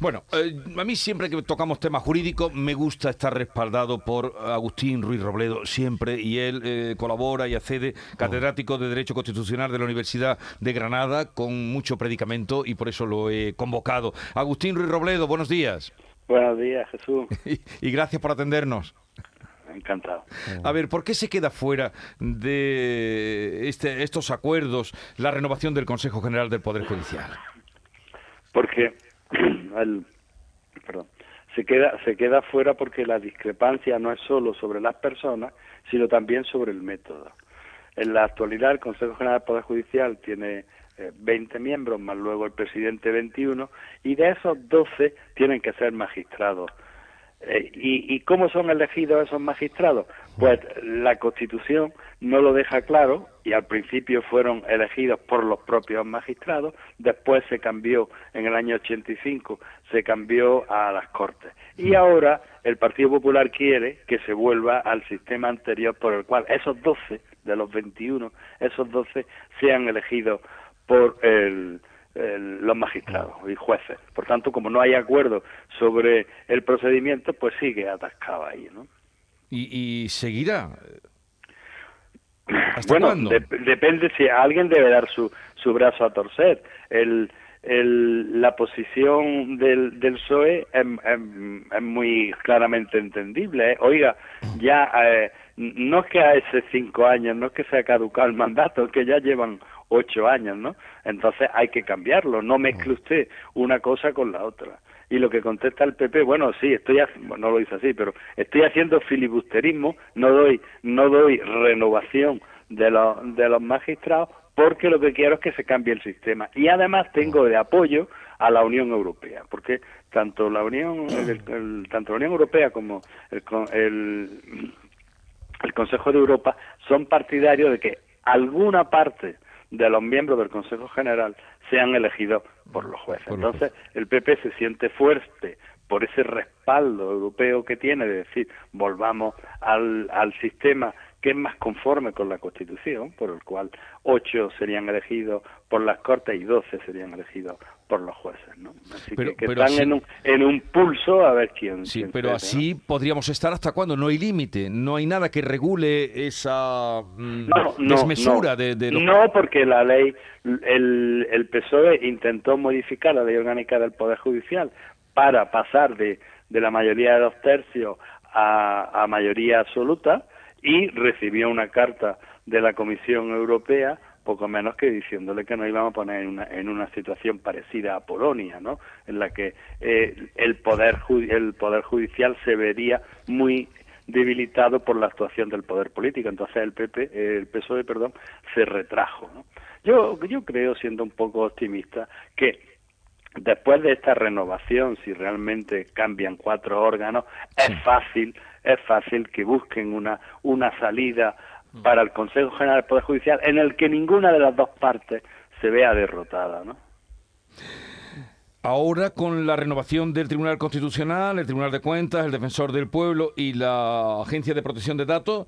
Bueno, eh, a mí siempre que tocamos temas jurídicos me gusta estar respaldado por Agustín Ruiz Robledo, siempre, y él eh, colabora y accede, catedrático de Derecho Constitucional de la Universidad de Granada, con mucho predicamento y por eso lo he convocado. Agustín Ruiz Robledo, buenos días. Buenos días, Jesús. y, gracias por atendernos. Encantado. A ver, ¿por qué se queda fuera de este, estos acuerdos la renovación del Consejo General del Poder Judicial? Porque se queda se queda fuera porque la discrepancia no es solo sobre las personas, sino también sobre el método. En la actualidad el Consejo General del Poder Judicial tiene 20 eh, miembros, más luego el presidente 21, y de esos 12 tienen que ser magistrados eh, ¿y, cómo son elegidos esos magistrados? Pues la Constitución no lo deja claro y al principio fueron elegidos por los propios magistrados, después se cambió en el año 85, se cambió a las Cortes. Y ahora el Partido Popular quiere que se vuelva al sistema anterior por el cual esos 12 de los 21, esos 12 sean elegidos por el los magistrados y jueces. Por tanto, como no hay acuerdo sobre el procedimiento, pues sigue atascado ahí, ¿no? ¿Y, seguirá? bueno, depende si alguien debe dar su, su brazo a torcer. El, el, la posición del, del PSOE es, es, muy claramente entendible. ¿eh? Oiga, ya eh, no es que a ese cinco años, no es que se ha caducado el mandato, es que ya llevan ocho años, ¿no? Entonces hay que cambiarlo, no mezcle usted una cosa con la otra. Y lo que contesta el PP, bueno, sí, estoy no lo dice así, pero estoy haciendo filibusterismo, no doy, no doy renovación de los, de los magistrados porque lo que quiero es que se cambie el sistema. Y además tengo de apoyo a la Unión Europea, porque tanto la Unión, tanto la Unión Europea como el, el, el Consejo de Europa son partidarios de que alguna parte de los miembros del Consejo General sean elegidos por los jueces. Entonces, el PP se siente fuerte por ese respaldo europeo que tiene de decir, volvamos al, al sistema que es más conforme con la Constitución, por el cual ocho serían elegidos por las Cortes y doce serían elegidos por los jueces, ¿no? Así que, están en, un, en un pulso a ver quién. Sí, pero así podríamos estar hasta cuándo. No hay límite, no hay nada que regule esa mm, desmesura de, de No, porque la ley, el, el PSOE intentó modificar la ley orgánica del Poder Judicial para pasar de, de la mayoría de dos tercios a, a mayoría absoluta y recibió una carta de la Comisión Europea poco menos que diciéndole que no íbamos a poner en una, en una situación parecida a Polonia, ¿no? En la que eh, el poder el poder judicial se vería muy debilitado por la actuación del poder político. Entonces el PP, el PSOE, perdón, se retrajo. ¿no? Yo yo creo, siendo un poco optimista, que después de esta renovación, si realmente cambian cuatro órganos, es fácil es fácil que busquen una una salida para el Consejo General del Poder Judicial en el que ninguna de las dos partes se vea derrotada, ¿no? Ahora con la renovación del Tribunal Constitucional, el Tribunal de Cuentas, el Defensor del Pueblo y la Agencia de Protección de Datos,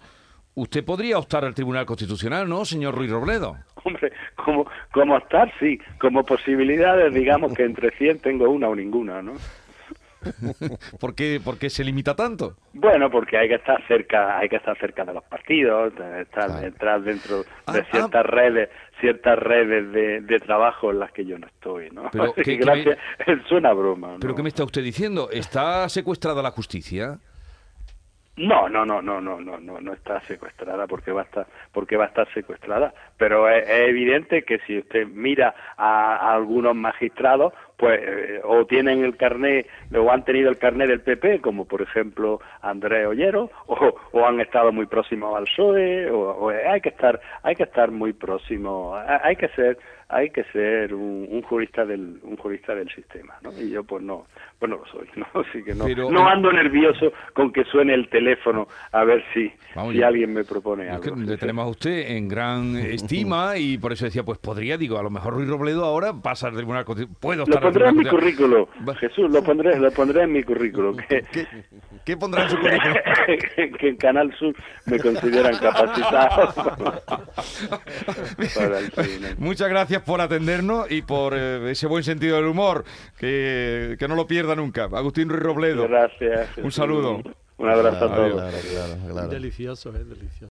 usted podría optar al Tribunal Constitucional, ¿no, señor Ruiz Robledo? Hombre, como, como optar, sí. Como posibilidades, digamos que entre 100 tengo una o ninguna, ¿no? ¿Por, qué, ¿Por qué se limita tanto? Bueno, porque hay que estar cerca, hay que estar cerca de los partidos, estar, entrar dentro de ah, ah. ciertas redes, ciertas redes de, trabajo en las que yo no estoy, ¿no? Pero, gracias, suena broma. ¿Pero qué me está usted diciendo? ¿Está secuestrada la justicia? No, no, no, no, no, no, no, no está secuestrada porque va a estar, porque va a estar secuestrada. Pero es, evidente que si usted mira a, algunos magistrados, pues eh, o tienen el carnet o han tenido el carnet del PP, como por ejemplo Andrés Ollero, o, o han estado muy próximos al PSOE, o, hay que estar, hay que estar muy próximo, hay que ser hay que ser un, jurista del un jurista del sistema ¿no? y yo pues no pues no lo soy no así que no no ando nervioso con que suene el teléfono a ver si si alguien me propone algo le tenemos a usted en gran estima y por eso decía pues podría digo a lo mejor Ruiz Robledo ahora pasa al tribunal puedo estar lo pondré en mi currículo Jesús lo pondré lo pondré en mi currículo ¿Qué, ¿Qué pondrá en su currículum? que en Canal Sur me consideran capacitado para el cine. Muchas gracias por atendernos y por eh, ese buen sentido del humor, que, que no lo pierda nunca. Agustín Ruiz Robledo. Gracias. Un saludo. Un abrazo a todos. Claro, claro, claro. Delicioso, es delicioso.